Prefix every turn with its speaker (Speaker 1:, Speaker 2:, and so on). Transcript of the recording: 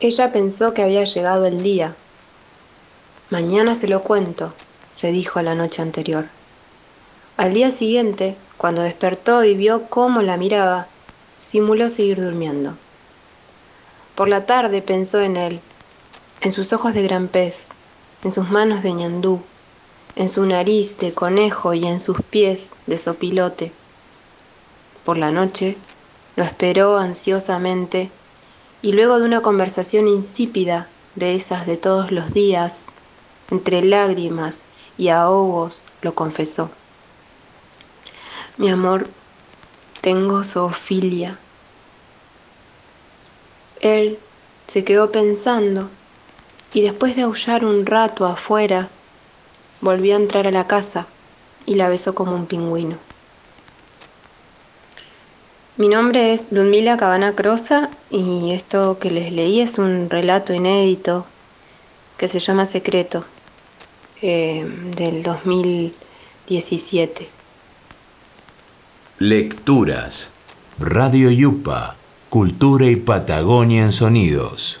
Speaker 1: Ella pensó que había llegado el día. Mañana se lo cuento, se dijo la noche anterior. Al día siguiente, cuando despertó y vio cómo la miraba, simuló seguir durmiendo. Por la tarde pensó en él, en sus ojos de gran pez, en sus manos de ñandú, en su nariz de conejo y en sus pies de sopilote. Por la noche lo esperó ansiosamente y luego de una conversación insípida de esas de todos los días, entre lágrimas y ahogos, lo confesó. Mi amor, tengo zoofilia. Él se quedó pensando y después de aullar un rato afuera, volvió a entrar a la casa y la besó como un pingüino. Mi nombre es Ludmila Cabana Crosa y esto que les leí es un relato inédito que se llama Secreto eh, del 2017.
Speaker 2: Lecturas. Radio Yupa. Cultura y Patagonia en Sonidos.